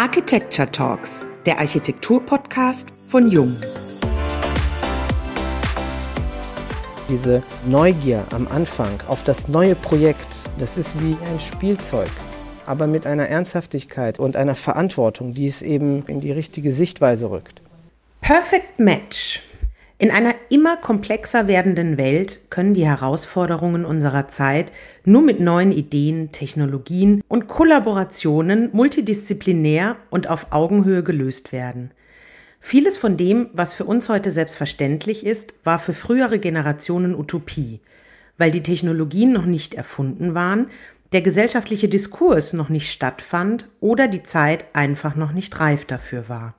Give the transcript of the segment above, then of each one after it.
Architecture Talks, der Architektur-Podcast von Jung. Diese Neugier am Anfang auf das neue Projekt, das ist wie ein Spielzeug, aber mit einer Ernsthaftigkeit und einer Verantwortung, die es eben in die richtige Sichtweise rückt. Perfect Match. In einer immer komplexer werdenden Welt können die Herausforderungen unserer Zeit nur mit neuen Ideen, Technologien und Kollaborationen multidisziplinär und auf Augenhöhe gelöst werden. Vieles von dem, was für uns heute selbstverständlich ist, war für frühere Generationen Utopie, weil die Technologien noch nicht erfunden waren, der gesellschaftliche Diskurs noch nicht stattfand oder die Zeit einfach noch nicht reif dafür war.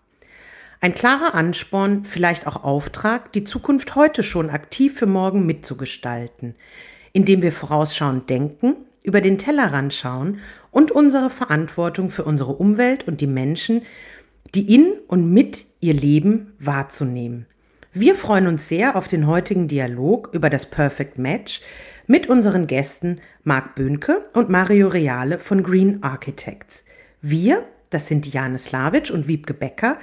Ein klarer Ansporn, vielleicht auch Auftrag, die Zukunft heute schon aktiv für morgen mitzugestalten, indem wir vorausschauend denken, über den Tellerrand schauen und unsere Verantwortung für unsere Umwelt und die Menschen, die in und mit ihr Leben wahrzunehmen. Wir freuen uns sehr auf den heutigen Dialog über das Perfect Match mit unseren Gästen Marc Böhnke und Mario Reale von Green Architects. Wir, das sind Diane Slavic und Wiebke Becker,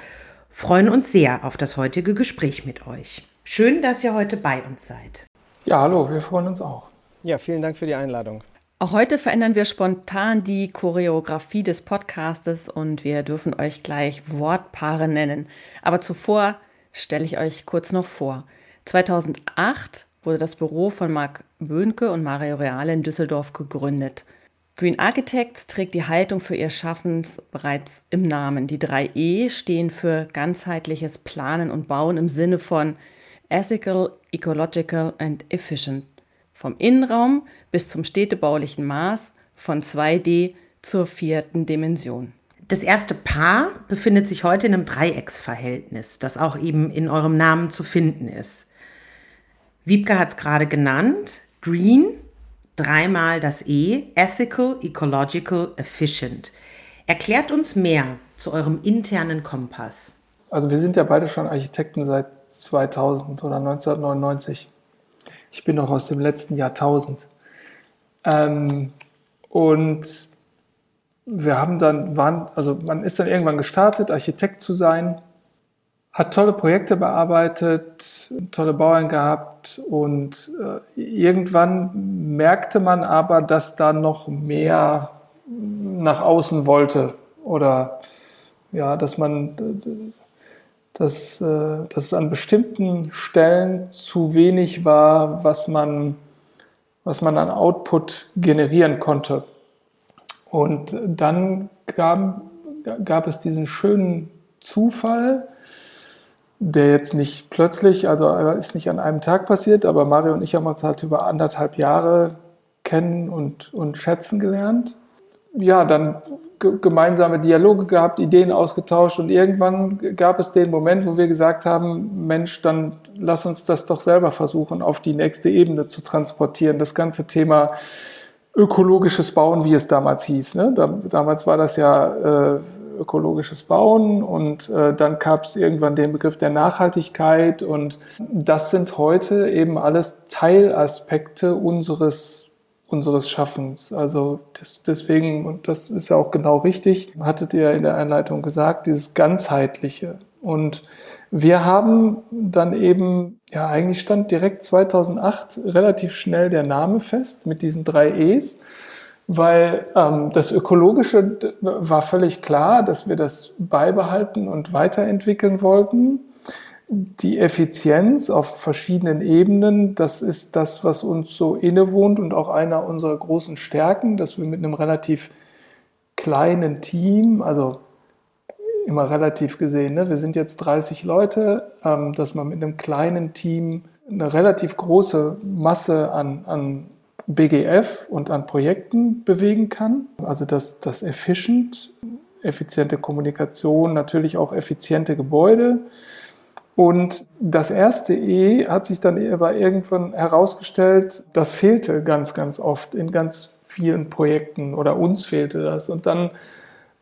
freuen uns sehr auf das heutige Gespräch mit euch. Schön, dass ihr heute bei uns seid. Ja, hallo, wir freuen uns auch. Ja, vielen Dank für die Einladung. Auch heute verändern wir spontan die Choreografie des Podcastes und wir dürfen euch gleich Wortpaare nennen. Aber zuvor stelle ich euch kurz noch vor. 2008 wurde das Büro von Marc Böhnke und Mario Reale in Düsseldorf gegründet. Green Architects trägt die Haltung für ihr Schaffens bereits im Namen. Die drei E stehen für ganzheitliches Planen und Bauen im Sinne von ethical, ecological and efficient. Vom Innenraum bis zum städtebaulichen Maß, von 2D zur vierten Dimension. Das erste Paar befindet sich heute in einem Dreiecksverhältnis, das auch eben in eurem Namen zu finden ist. Wiebke hat es gerade genannt. Green dreimal das E, Ethical, Ecological, Efficient. Erklärt uns mehr zu eurem internen Kompass. Also wir sind ja beide schon Architekten seit 2000 oder 1999. Ich bin noch aus dem letzten Jahrtausend. Ähm, und wir haben dann, waren, also man ist dann irgendwann gestartet, Architekt zu sein hat tolle Projekte bearbeitet, tolle Bauern gehabt und äh, irgendwann merkte man aber, dass da noch mehr nach außen wollte oder ja, dass man dass, äh, dass es an bestimmten Stellen zu wenig war, was man, was man an Output generieren konnte. Und dann gab, gab es diesen schönen Zufall, der jetzt nicht plötzlich, also ist nicht an einem Tag passiert, aber Mario und ich haben uns halt über anderthalb Jahre kennen und, und schätzen gelernt. Ja, dann gemeinsame Dialoge gehabt, Ideen ausgetauscht und irgendwann gab es den Moment, wo wir gesagt haben, Mensch, dann lass uns das doch selber versuchen, auf die nächste Ebene zu transportieren. Das ganze Thema ökologisches Bauen, wie es damals hieß. Ne? Da, damals war das ja äh, ökologisches Bauen und äh, dann gab es irgendwann den Begriff der Nachhaltigkeit und das sind heute eben alles Teilaspekte unseres unseres Schaffens. Also das, deswegen, und das ist ja auch genau richtig, hattet ihr in der Einleitung gesagt, dieses ganzheitliche. Und wir haben dann eben, ja, eigentlich stand direkt 2008 relativ schnell der Name fest mit diesen drei E's weil ähm, das Ökologische war völlig klar, dass wir das beibehalten und weiterentwickeln wollten. Die Effizienz auf verschiedenen Ebenen, das ist das, was uns so innewohnt und auch einer unserer großen Stärken, dass wir mit einem relativ kleinen Team, also immer relativ gesehen, ne? wir sind jetzt 30 Leute, ähm, dass man mit einem kleinen Team eine relativ große Masse an, an BGF und an Projekten bewegen kann. Also das, das Efficient, effiziente Kommunikation, natürlich auch effiziente Gebäude. Und das erste E hat sich dann aber irgendwann herausgestellt, das fehlte ganz, ganz oft in ganz vielen Projekten oder uns fehlte das. Und dann,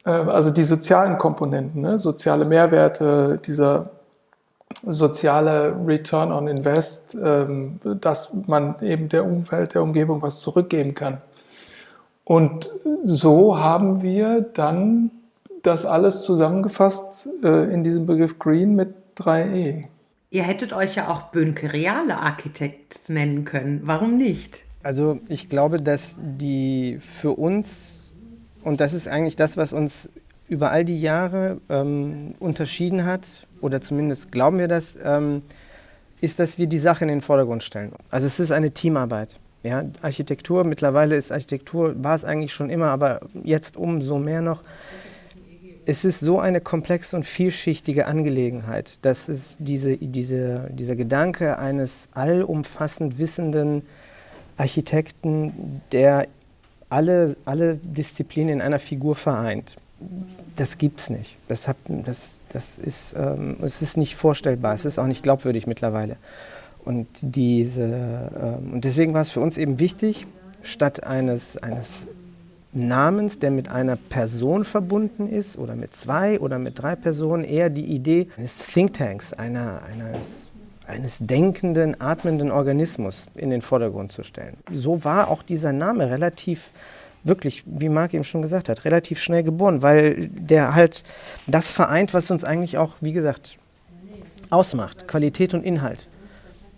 äh, also die sozialen Komponenten, ne? soziale Mehrwerte, dieser soziale Return on Invest, ähm, dass man eben der Umwelt, der Umgebung was zurückgeben kann. Und so haben wir dann das alles zusammengefasst äh, in diesem Begriff Green mit 3E. Ihr hättet euch ja auch Bönke Reale Architekt nennen können. Warum nicht? Also ich glaube, dass die für uns, und das ist eigentlich das, was uns über all die Jahre ähm, unterschieden hat, oder zumindest glauben wir das, ähm, ist, dass wir die Sache in den Vordergrund stellen. Also es ist eine Teamarbeit. Ja, Architektur, mittlerweile ist Architektur, war es eigentlich schon immer, aber jetzt umso mehr noch. Es ist so eine komplexe und vielschichtige Angelegenheit, dass es diese, diese, dieser Gedanke eines allumfassend wissenden Architekten, der alle, alle Disziplinen in einer Figur vereint, das gibt es nicht. Das, hat, das, das ist, ähm, es ist nicht vorstellbar, es ist auch nicht glaubwürdig mittlerweile. Und, diese, ähm, und deswegen war es für uns eben wichtig, statt eines, eines Namens, der mit einer Person verbunden ist oder mit zwei oder mit drei Personen, eher die Idee eines Thinktanks, einer, eines, eines denkenden, atmenden Organismus in den Vordergrund zu stellen. So war auch dieser Name relativ wirklich, wie Marc eben schon gesagt hat, relativ schnell geboren, weil der halt das vereint, was uns eigentlich auch, wie gesagt, ausmacht, Qualität und Inhalt.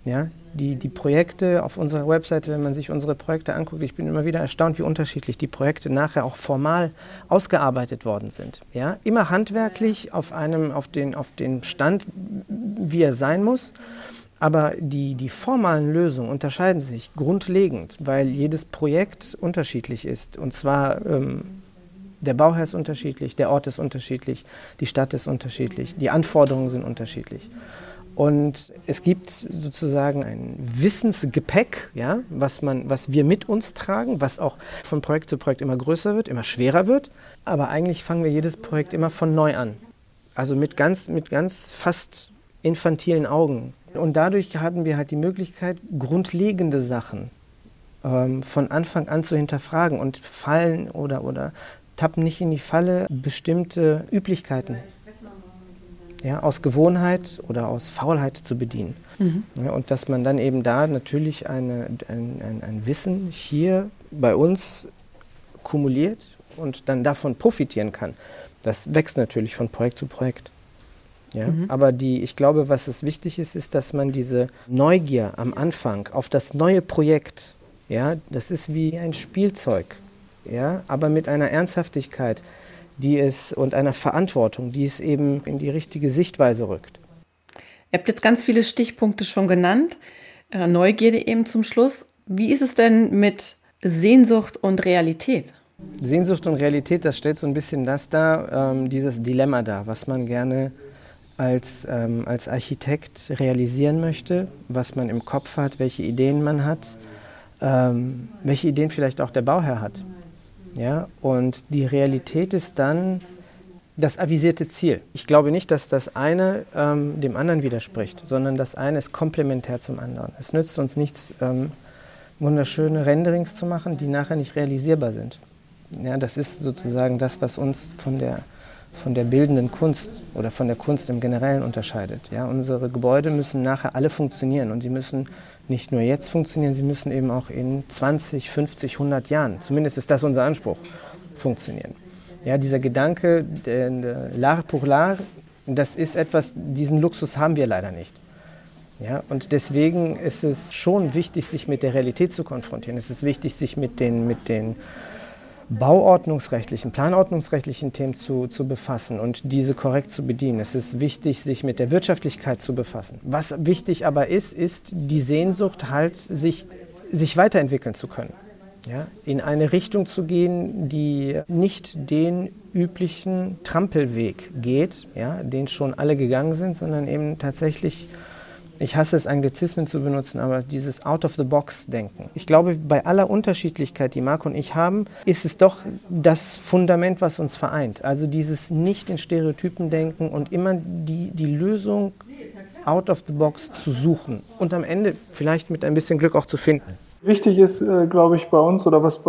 Ja, die, die Projekte auf unserer Webseite, wenn man sich unsere Projekte anguckt, ich bin immer wieder erstaunt, wie unterschiedlich die Projekte nachher auch formal ausgearbeitet worden sind. Ja, immer handwerklich auf einem, auf den, auf den Stand, wie er sein muss. Aber die, die formalen Lösungen unterscheiden sich grundlegend, weil jedes Projekt unterschiedlich ist. Und zwar ähm, der Bauherr ist unterschiedlich, der Ort ist unterschiedlich, die Stadt ist unterschiedlich, die Anforderungen sind unterschiedlich. Und es gibt sozusagen ein Wissensgepäck, ja, was, man, was wir mit uns tragen, was auch von Projekt zu Projekt immer größer wird, immer schwerer wird. Aber eigentlich fangen wir jedes Projekt immer von neu an. Also mit ganz, mit ganz fast infantilen Augen. Und dadurch haben wir halt die Möglichkeit, grundlegende Sachen ähm, von Anfang an zu hinterfragen und fallen oder, oder tappen nicht in die Falle bestimmte Üblichkeiten ja, aus Gewohnheit oder aus Faulheit zu bedienen. Mhm. Ja, und dass man dann eben da natürlich eine, ein, ein, ein Wissen hier bei uns kumuliert und dann davon profitieren kann. Das wächst natürlich von Projekt zu Projekt. Ja? Mhm. Aber die, ich glaube, was es wichtig ist, ist, dass man diese Neugier am Anfang auf das neue Projekt, ja, das ist wie ein Spielzeug, ja, aber mit einer Ernsthaftigkeit, die es und einer Verantwortung, die es eben in die richtige Sichtweise rückt. Ihr habt jetzt ganz viele Stichpunkte schon genannt. Äh, Neugierde eben zum Schluss. Wie ist es denn mit Sehnsucht und Realität? Sehnsucht und Realität, das stellt so ein bisschen das dar, ähm, dieses Dilemma dar, was man gerne als, ähm, als Architekt realisieren möchte, was man im Kopf hat, welche Ideen man hat, ähm, welche Ideen vielleicht auch der Bauherr hat. Ja? Und die Realität ist dann das avisierte Ziel. Ich glaube nicht, dass das eine ähm, dem anderen widerspricht, sondern das eine ist komplementär zum anderen. Es nützt uns nichts, ähm, wunderschöne Renderings zu machen, die nachher nicht realisierbar sind. Ja, das ist sozusagen das, was uns von der von der bildenden Kunst oder von der Kunst im Generellen unterscheidet. Ja, unsere Gebäude müssen nachher alle funktionieren und sie müssen nicht nur jetzt funktionieren, sie müssen eben auch in 20, 50, 100 Jahren, zumindest ist das unser Anspruch, funktionieren. Ja, dieser Gedanke, der l'art pour l'art, das ist etwas, diesen Luxus haben wir leider nicht. Ja, und deswegen ist es schon wichtig, sich mit der Realität zu konfrontieren. Es ist wichtig, sich mit den, mit den bauordnungsrechtlichen, planordnungsrechtlichen Themen zu, zu befassen und diese korrekt zu bedienen. Es ist wichtig, sich mit der Wirtschaftlichkeit zu befassen. Was wichtig aber ist, ist die Sehnsucht halt, sich, sich weiterentwickeln zu können. Ja, in eine Richtung zu gehen, die nicht den üblichen Trampelweg geht, ja, den schon alle gegangen sind, sondern eben tatsächlich ich hasse es, Anglizismen zu benutzen, aber dieses Out-of-the-Box-Denken. Ich glaube, bei aller Unterschiedlichkeit, die Marc und ich haben, ist es doch das Fundament, was uns vereint. Also dieses nicht in Stereotypen denken und immer die, die Lösung out of the box zu suchen und am Ende vielleicht mit ein bisschen Glück auch zu finden. Wichtig ist, äh, glaube ich, bei uns oder was,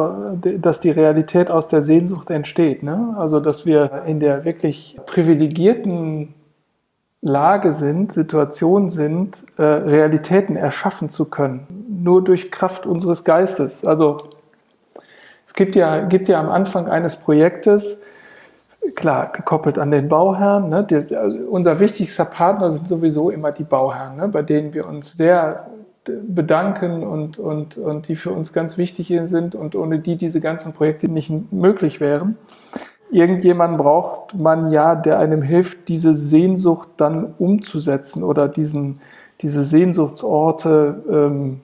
dass die Realität aus der Sehnsucht entsteht. Ne? Also, dass wir in der wirklich privilegierten Lage sind, Situation sind, äh, Realitäten erschaffen zu können. Nur durch Kraft unseres Geistes. Also es gibt ja, gibt ja am Anfang eines Projektes, klar, gekoppelt an den Bauherrn. Ne? Die, also unser wichtigster Partner sind sowieso immer die Bauherren, ne? bei denen wir uns sehr bedanken und, und, und die für uns ganz wichtig sind und ohne die diese ganzen Projekte nicht möglich wären. Irgendjemand braucht man ja, der einem hilft, diese Sehnsucht dann umzusetzen oder diesen, diese Sehnsuchtsorte ähm,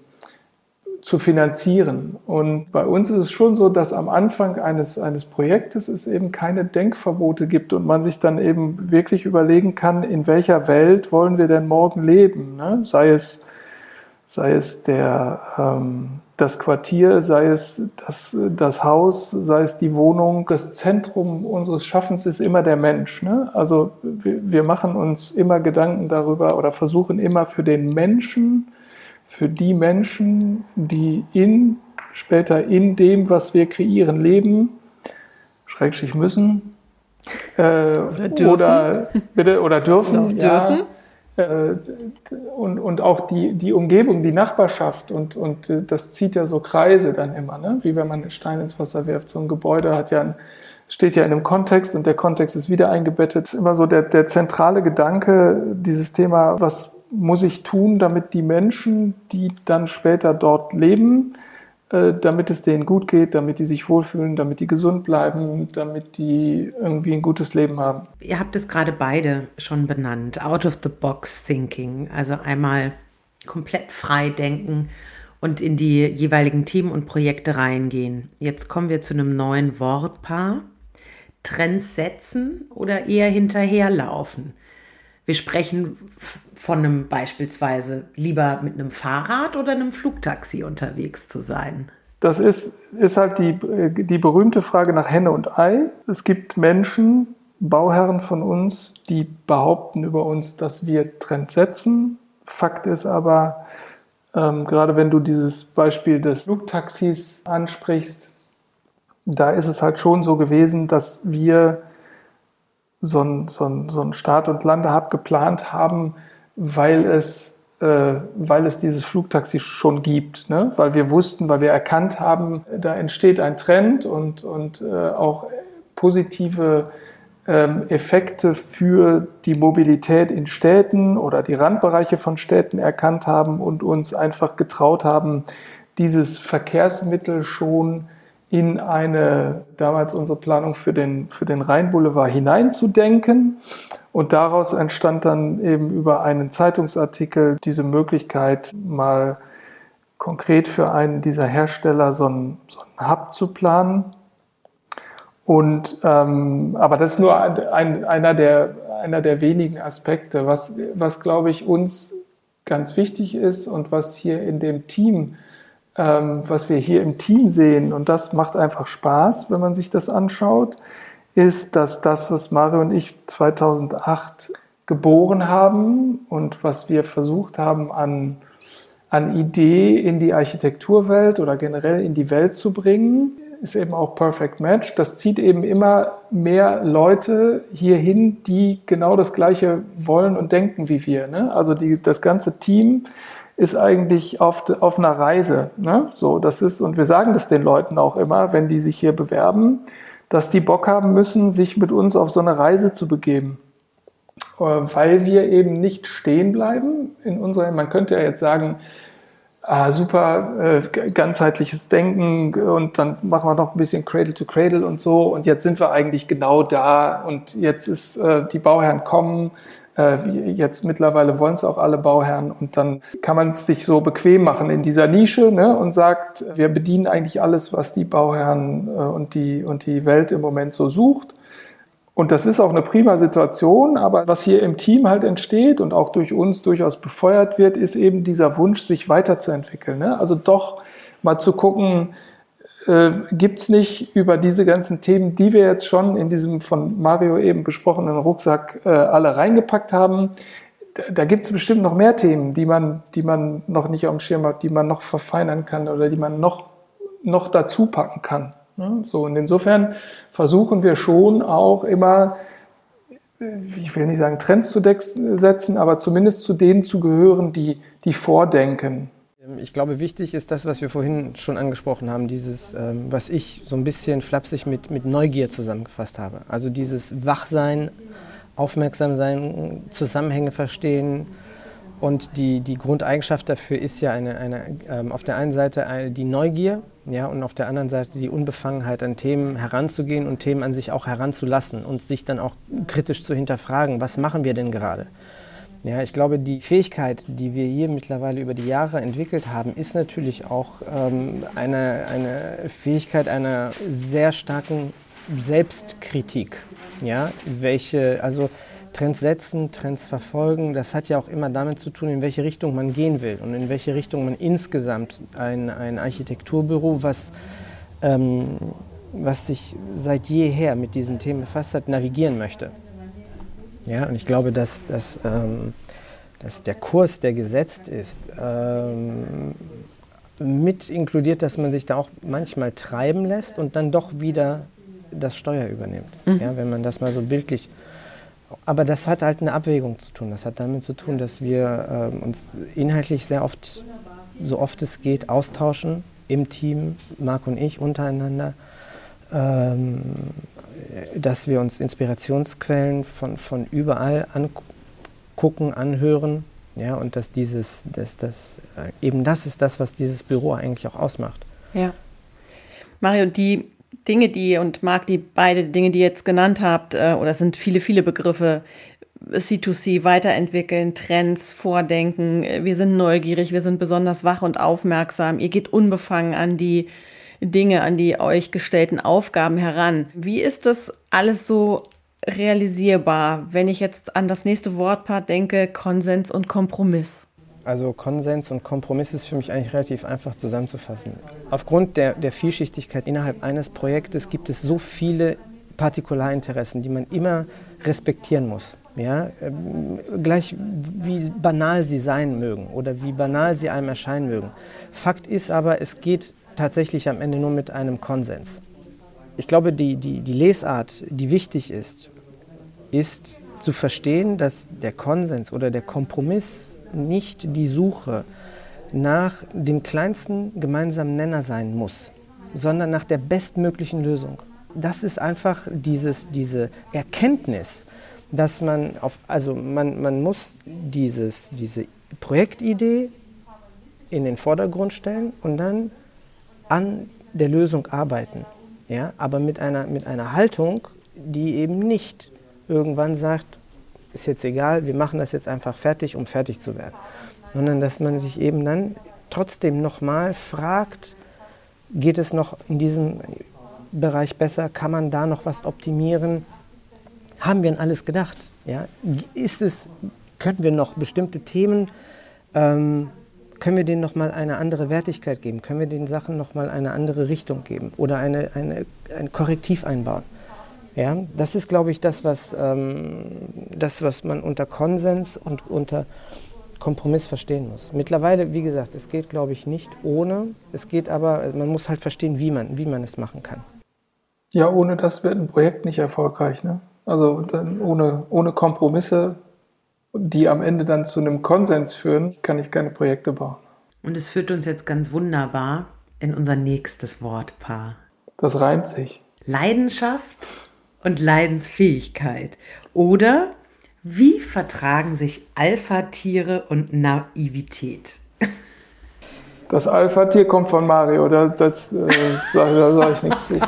zu finanzieren. Und bei uns ist es schon so, dass am Anfang eines, eines Projektes es eben keine Denkverbote gibt und man sich dann eben wirklich überlegen kann, in welcher Welt wollen wir denn morgen leben? Ne? Sei es, sei es der, ähm, das Quartier, sei es das, das Haus, sei es die Wohnung. Das Zentrum unseres Schaffens ist immer der Mensch. Ne? Also wir, wir machen uns immer Gedanken darüber oder versuchen immer für den Menschen, für die Menschen, die in, später in dem, was wir kreieren, leben, schrägstrich müssen, äh, oder dürfen, oder, bitte, oder dürfen, oder dürfen. Ja, äh, und, und auch die, die Umgebung, die Nachbarschaft und, und äh, das zieht ja so Kreise dann immer, ne? wie wenn man einen Stein ins Wasser wirft. So ein Gebäude hat ja ein, steht ja in einem Kontext und der Kontext ist wieder eingebettet. Ist immer so der, der zentrale Gedanke, dieses Thema, was muss ich tun, damit die Menschen, die dann später dort leben, äh, damit es denen gut geht, damit die sich wohlfühlen, damit die gesund bleiben, damit die irgendwie ein gutes Leben haben. Ihr habt es gerade beide schon benannt, out of the box thinking, also einmal komplett frei denken und in die jeweiligen Themen und Projekte reingehen. Jetzt kommen wir zu einem neuen Wortpaar. Trends setzen oder eher hinterherlaufen. Wir sprechen von einem beispielsweise lieber mit einem Fahrrad oder einem Flugtaxi unterwegs zu sein. Das ist, ist halt die, die berühmte Frage nach Henne und Ei. Es gibt Menschen, Bauherren von uns, die behaupten über uns, dass wir Trend setzen. Fakt ist aber, ähm, gerade wenn du dieses Beispiel des Flugtaxis ansprichst, da ist es halt schon so gewesen, dass wir so ein, so ein, so ein Start- und Landehub geplant haben, weil es, äh, weil es dieses Flugtaxi schon gibt. Ne? Weil wir wussten, weil wir erkannt haben, da entsteht ein Trend und, und äh, auch positive ähm, Effekte für die Mobilität in Städten oder die Randbereiche von Städten erkannt haben und uns einfach getraut haben, dieses Verkehrsmittel schon in eine, damals unsere Planung für den, für den Rheinboulevard hineinzudenken. Und daraus entstand dann eben über einen Zeitungsartikel diese Möglichkeit, mal konkret für einen dieser Hersteller so einen, so einen Hub zu planen. Und, ähm, aber das ist nur ein, ein, einer, der, einer der wenigen Aspekte, was, was glaube ich uns ganz wichtig ist und was hier in dem Team ähm, was wir hier im Team sehen, und das macht einfach Spaß, wenn man sich das anschaut, ist, dass das, was Mario und ich 2008 geboren haben und was wir versucht haben an, an Idee in die Architekturwelt oder generell in die Welt zu bringen, ist eben auch Perfect Match. Das zieht eben immer mehr Leute hierhin, die genau das Gleiche wollen und denken wie wir. Ne? Also die, das ganze Team ist eigentlich auf, auf einer Reise. Ne? So, das ist, und wir sagen das den Leuten auch immer, wenn die sich hier bewerben, dass die Bock haben müssen, sich mit uns auf so eine Reise zu begeben. Äh, weil wir eben nicht stehen bleiben in unserer, man könnte ja jetzt sagen, ah, super äh, ganzheitliches Denken und dann machen wir noch ein bisschen Cradle to Cradle und so und jetzt sind wir eigentlich genau da und jetzt ist äh, die Bauherren kommen jetzt mittlerweile wollen es auch alle Bauherren und dann kann man es sich so bequem machen in dieser Nische ne, und sagt, wir bedienen eigentlich alles, was die Bauherren äh, und, die, und die Welt im Moment so sucht. Und das ist auch eine prima Situation, aber was hier im Team halt entsteht und auch durch uns durchaus befeuert wird, ist eben dieser Wunsch, sich weiterzuentwickeln. Ne? Also doch mal zu gucken, äh, gibt es nicht über diese ganzen Themen, die wir jetzt schon in diesem von Mario eben besprochenen Rucksack äh, alle reingepackt haben, da, da gibt es bestimmt noch mehr Themen, die man, die man noch nicht auf dem Schirm hat, die man noch verfeinern kann oder die man noch, noch dazu packen kann. Ne? So, und insofern versuchen wir schon auch immer, ich will nicht sagen Trends zu setzen, aber zumindest zu denen zu gehören, die, die vordenken. Ich glaube, wichtig ist das, was wir vorhin schon angesprochen haben, dieses, ähm, was ich so ein bisschen flapsig mit, mit Neugier zusammengefasst habe. Also dieses Wachsein, aufmerksam sein, Zusammenhänge verstehen. Und die, die Grundeigenschaft dafür ist ja eine, eine, ähm, auf der einen Seite eine, die Neugier ja, und auf der anderen Seite die Unbefangenheit, an Themen heranzugehen und Themen an sich auch heranzulassen und sich dann auch kritisch zu hinterfragen, was machen wir denn gerade? Ja, ich glaube, die Fähigkeit, die wir hier mittlerweile über die Jahre entwickelt haben, ist natürlich auch ähm, eine, eine Fähigkeit einer sehr starken Selbstkritik. Ja, welche, also Trends setzen, Trends verfolgen, das hat ja auch immer damit zu tun, in welche Richtung man gehen will und in welche Richtung man insgesamt ein, ein Architekturbüro, was, ähm, was sich seit jeher mit diesen Themen befasst hat, navigieren möchte. Ja, und ich glaube, dass, dass, ähm, dass der Kurs, der gesetzt ist, ähm, mit inkludiert, dass man sich da auch manchmal treiben lässt und dann doch wieder das Steuer übernimmt. Mhm. Ja, wenn man das mal so bildlich. Aber das hat halt eine Abwägung zu tun. Das hat damit zu tun, dass wir ähm, uns inhaltlich sehr oft, so oft es geht, austauschen im Team, Marc und ich untereinander. Ähm, dass wir uns Inspirationsquellen von, von überall angucken, anhören. Ja, und dass dieses, dass das, äh, eben das ist das, was dieses Büro eigentlich auch ausmacht. Ja. Mario, die Dinge, die und Marc, die beide Dinge, die ihr jetzt genannt habt, äh, oder es sind viele, viele Begriffe, C2C weiterentwickeln, Trends vordenken, wir sind neugierig, wir sind besonders wach und aufmerksam, ihr geht unbefangen an die Dinge, an die euch gestellten Aufgaben heran. Wie ist das alles so realisierbar, wenn ich jetzt an das nächste Wortpaar denke, Konsens und Kompromiss? Also Konsens und Kompromiss ist für mich eigentlich relativ einfach zusammenzufassen. Aufgrund der, der Vielschichtigkeit innerhalb eines Projektes gibt es so viele Partikularinteressen, die man immer respektieren muss. Ja, ähm, gleich wie banal sie sein mögen oder wie banal sie einem erscheinen mögen. Fakt ist aber, es geht tatsächlich am Ende nur mit einem Konsens. Ich glaube, die, die, die Lesart, die wichtig ist, ist zu verstehen, dass der Konsens oder der Kompromiss nicht die Suche nach dem kleinsten gemeinsamen Nenner sein muss, sondern nach der bestmöglichen Lösung. Das ist einfach dieses, diese Erkenntnis, dass man auf, also man, man muss dieses, diese Projektidee in den Vordergrund stellen und dann an der Lösung arbeiten, ja, aber mit einer, mit einer Haltung, die eben nicht irgendwann sagt, ist jetzt egal, wir machen das jetzt einfach fertig, um fertig zu werden, sondern dass man sich eben dann trotzdem nochmal fragt, geht es noch in diesem Bereich besser, kann man da noch was optimieren, haben wir an alles gedacht, ja, ist es, könnten wir noch bestimmte Themen ähm, können wir denen nochmal eine andere Wertigkeit geben? Können wir den Sachen nochmal eine andere Richtung geben oder eine, eine, ein Korrektiv einbauen? Ja, das ist, glaube ich, das was, ähm, das, was man unter Konsens und unter Kompromiss verstehen muss. Mittlerweile, wie gesagt, es geht, glaube ich, nicht ohne. Es geht aber, man muss halt verstehen, wie man, wie man es machen kann. Ja, ohne das wird ein Projekt nicht erfolgreich. Ne? Also ohne, ohne Kompromisse die am Ende dann zu einem Konsens führen, kann ich keine Projekte bauen. Und es führt uns jetzt ganz wunderbar in unser nächstes Wortpaar. Das reimt sich. Leidenschaft und Leidensfähigkeit. Oder wie vertragen sich Alpha-Tiere und Naivität? Das Alpha-Tier kommt von Mario, da, das, äh, da sage ich nichts zu.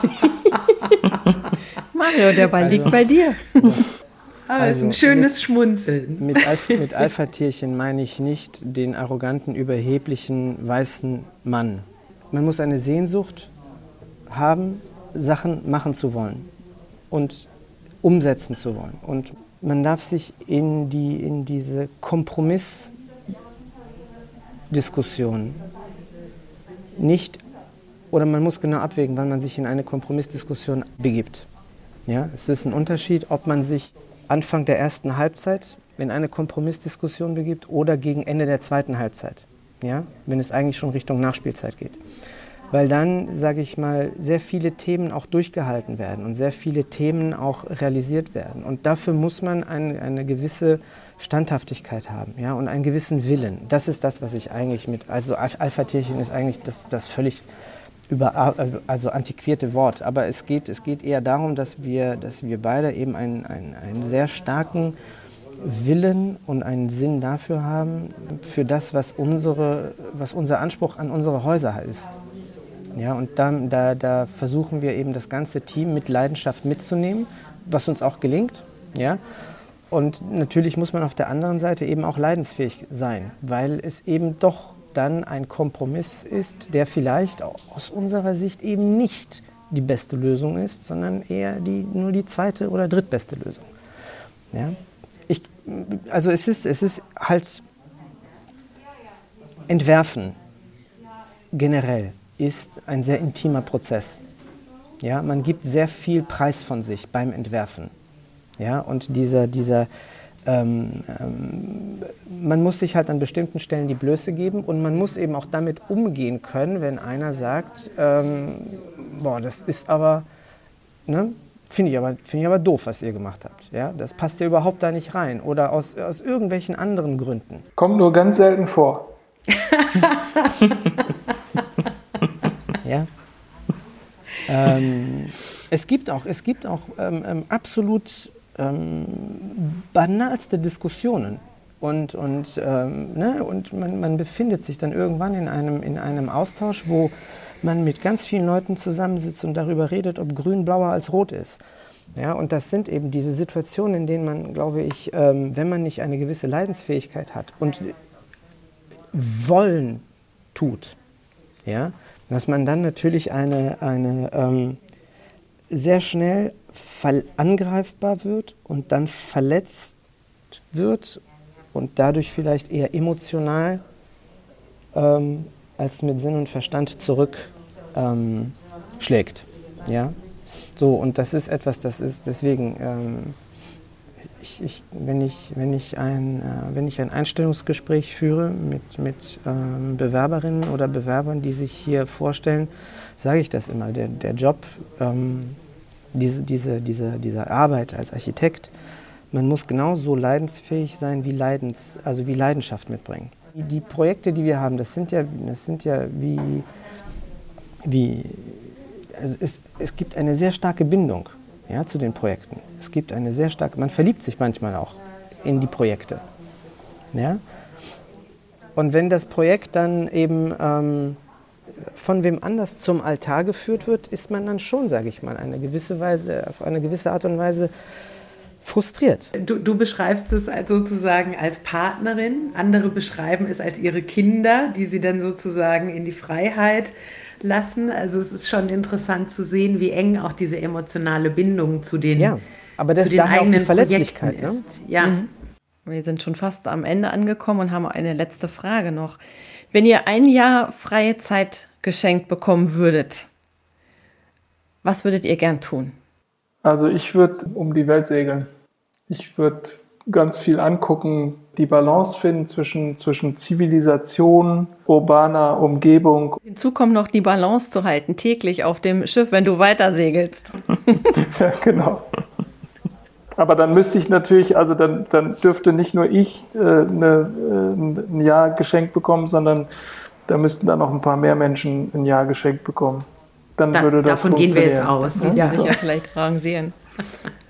Mario, der Ball also, liegt bei dir. Aber also, ist ein schönes mit, Schmunzeln. Mit, Alpha, mit Alpha-Tierchen meine ich nicht den arroganten, überheblichen, weißen Mann. Man muss eine Sehnsucht haben, Sachen machen zu wollen und umsetzen zu wollen. Und man darf sich in, die, in diese Kompromissdiskussion nicht, oder man muss genau abwägen, wann man sich in eine Kompromissdiskussion begibt. Ja, es ist ein Unterschied, ob man sich Anfang der ersten Halbzeit in eine Kompromissdiskussion begibt oder gegen Ende der zweiten Halbzeit, ja, wenn es eigentlich schon Richtung Nachspielzeit geht. weil dann, sage ich mal, sehr viele Themen auch durchgehalten werden und sehr viele Themen auch realisiert werden. Und dafür muss man ein, eine gewisse Standhaftigkeit haben ja, und einen gewissen Willen. Das ist das, was ich eigentlich mit, also Alpha-Tierchen ist eigentlich das, das völlig über, also antiquierte Wort, aber es geht, es geht eher darum, dass wir, dass wir beide eben einen, einen, einen sehr starken Willen und einen Sinn dafür haben, für das, was, unsere, was unser Anspruch an unsere Häuser ist. Ja, und da, da, da versuchen wir eben das ganze Team mit Leidenschaft mitzunehmen, was uns auch gelingt. Ja? Und natürlich muss man auf der anderen Seite eben auch leidensfähig sein, weil es eben doch dann ein Kompromiss ist, der vielleicht aus unserer Sicht eben nicht die beste Lösung ist, sondern eher die, nur die zweite oder drittbeste Lösung. Ja? Ich, also es ist, es ist halt Entwerfen generell ist ein sehr intimer Prozess. Ja, man gibt sehr viel Preis von sich beim Entwerfen. Ja, und dieser, dieser ähm, ähm, man muss sich halt an bestimmten Stellen die Blöße geben und man muss eben auch damit umgehen können, wenn einer sagt, ähm, boah, das ist aber, ne, finde ich, aber, find ich aber doof, was ihr gemacht habt. Ja? Das passt ja überhaupt da nicht rein oder aus, aus irgendwelchen anderen Gründen. Kommt nur ganz selten vor. ja. Ähm, es gibt auch, es gibt auch ähm, absolut ähm, banalste Diskussionen. Und, und, ähm, ne, und man, man, befindet sich dann irgendwann in einem, in einem Austausch, wo man mit ganz vielen Leuten zusammensitzt und darüber redet, ob grün blauer als rot ist. Ja, und das sind eben diese Situationen, in denen man, glaube ich, ähm, wenn man nicht eine gewisse Leidensfähigkeit hat und wollen tut, ja, dass man dann natürlich eine, eine ähm, sehr schnell angreifbar wird und dann verletzt wird und dadurch vielleicht eher emotional ähm, als mit Sinn und Verstand zurückschlägt. Ähm, ja? So, und das ist etwas, das ist deswegen, ähm, ich, ich, wenn, ich, wenn, ich ein, äh, wenn ich ein Einstellungsgespräch führe mit, mit ähm, Bewerberinnen oder Bewerbern, die sich hier vorstellen, sage ich das immer. Der, der Job ähm, diese, diese, diese, diese Arbeit als Architekt, man muss genauso leidensfähig sein wie, Leidens, also wie Leidenschaft mitbringen. Die Projekte, die wir haben, das sind ja, das sind ja wie, wie also es, es gibt eine sehr starke Bindung ja, zu den Projekten. Es gibt eine sehr starke, man verliebt sich manchmal auch in die Projekte. Ja? Und wenn das Projekt dann eben ähm, von wem anders zum Altar geführt wird, ist man dann schon, sage ich mal, eine gewisse Weise, auf eine gewisse Art und Weise frustriert. Du, du, beschreibst es als sozusagen als Partnerin, andere beschreiben es als ihre Kinder, die sie dann sozusagen in die Freiheit lassen. Also es ist schon interessant zu sehen, wie eng auch diese emotionale Bindung zu den, ja, aber das, zu den eigenen auch die Verletzlichkeit ne? ist. Ja. Mhm. Wir sind schon fast am Ende angekommen und haben eine letzte Frage noch. Wenn ihr ein Jahr freie Zeit geschenkt bekommen würdet, was würdet ihr gern tun? Also ich würde um die Welt segeln. Ich würde ganz viel angucken, die Balance finden zwischen, zwischen Zivilisation, urbaner Umgebung. Hinzu kommt noch die Balance zu halten, täglich auf dem Schiff, wenn du weiter segelst. ja, genau. Aber dann müsste ich natürlich, also dann, dann dürfte nicht nur ich äh, eine, äh, ein Jahr geschenkt bekommen, sondern da müssten dann noch ein paar mehr Menschen ein Jahr geschenkt bekommen. Dann da, würde das Davon gehen wir jetzt aus. Sie ja. sich ja vielleicht rangieren.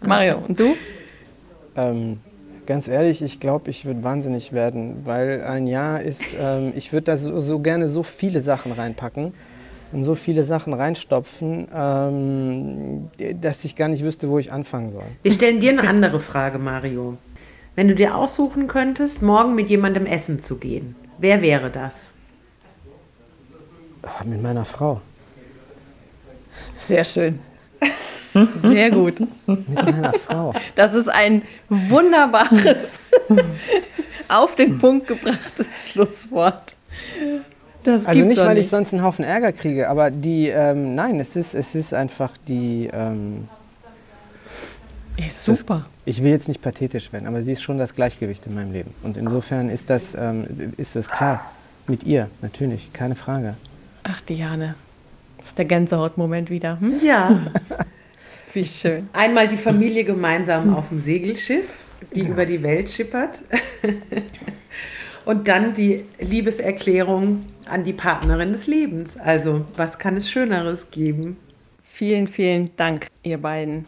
Mario, und du? Ähm, ganz ehrlich, ich glaube, ich würde wahnsinnig werden, weil ein Jahr ist, ähm, ich würde da so, so gerne so viele Sachen reinpacken und so viele Sachen reinstopfen, ähm, dass ich gar nicht wüsste, wo ich anfangen soll. Wir stellen dir eine andere Frage, Mario. Wenn du dir aussuchen könntest, morgen mit jemandem essen zu gehen, wer wäre das? Ach, mit meiner Frau. Sehr schön. Sehr gut. Mit meiner Frau. Das ist ein wunderbares, auf den Punkt gebrachtes Schlusswort. Das also nicht, weil nicht. ich sonst einen Haufen Ärger kriege, aber die, ähm, nein, es ist, es ist einfach die. Ähm, ist super. Das, ich will jetzt nicht pathetisch werden, aber sie ist schon das Gleichgewicht in meinem Leben. Und insofern ist das, ähm, ist das klar. Mit ihr, natürlich, keine Frage. Ach, Diane. Das ist der Gänsehautmoment wieder. Hm? Ja. Wie schön. Einmal die Familie gemeinsam auf dem Segelschiff, die ja. über die Welt schippert. Und dann die Liebeserklärung an die Partnerin des Lebens. Also, was kann es Schöneres geben? Vielen, vielen Dank, ihr beiden.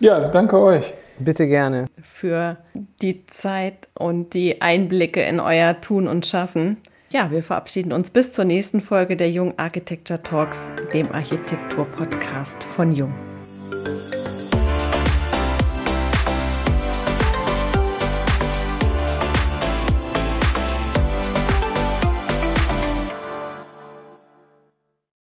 Ja, danke euch. Bitte gerne. Für die Zeit und die Einblicke in euer Tun und Schaffen. Ja, wir verabschieden uns bis zur nächsten Folge der Jung Architecture Talks, dem Architektur-Podcast von Jung.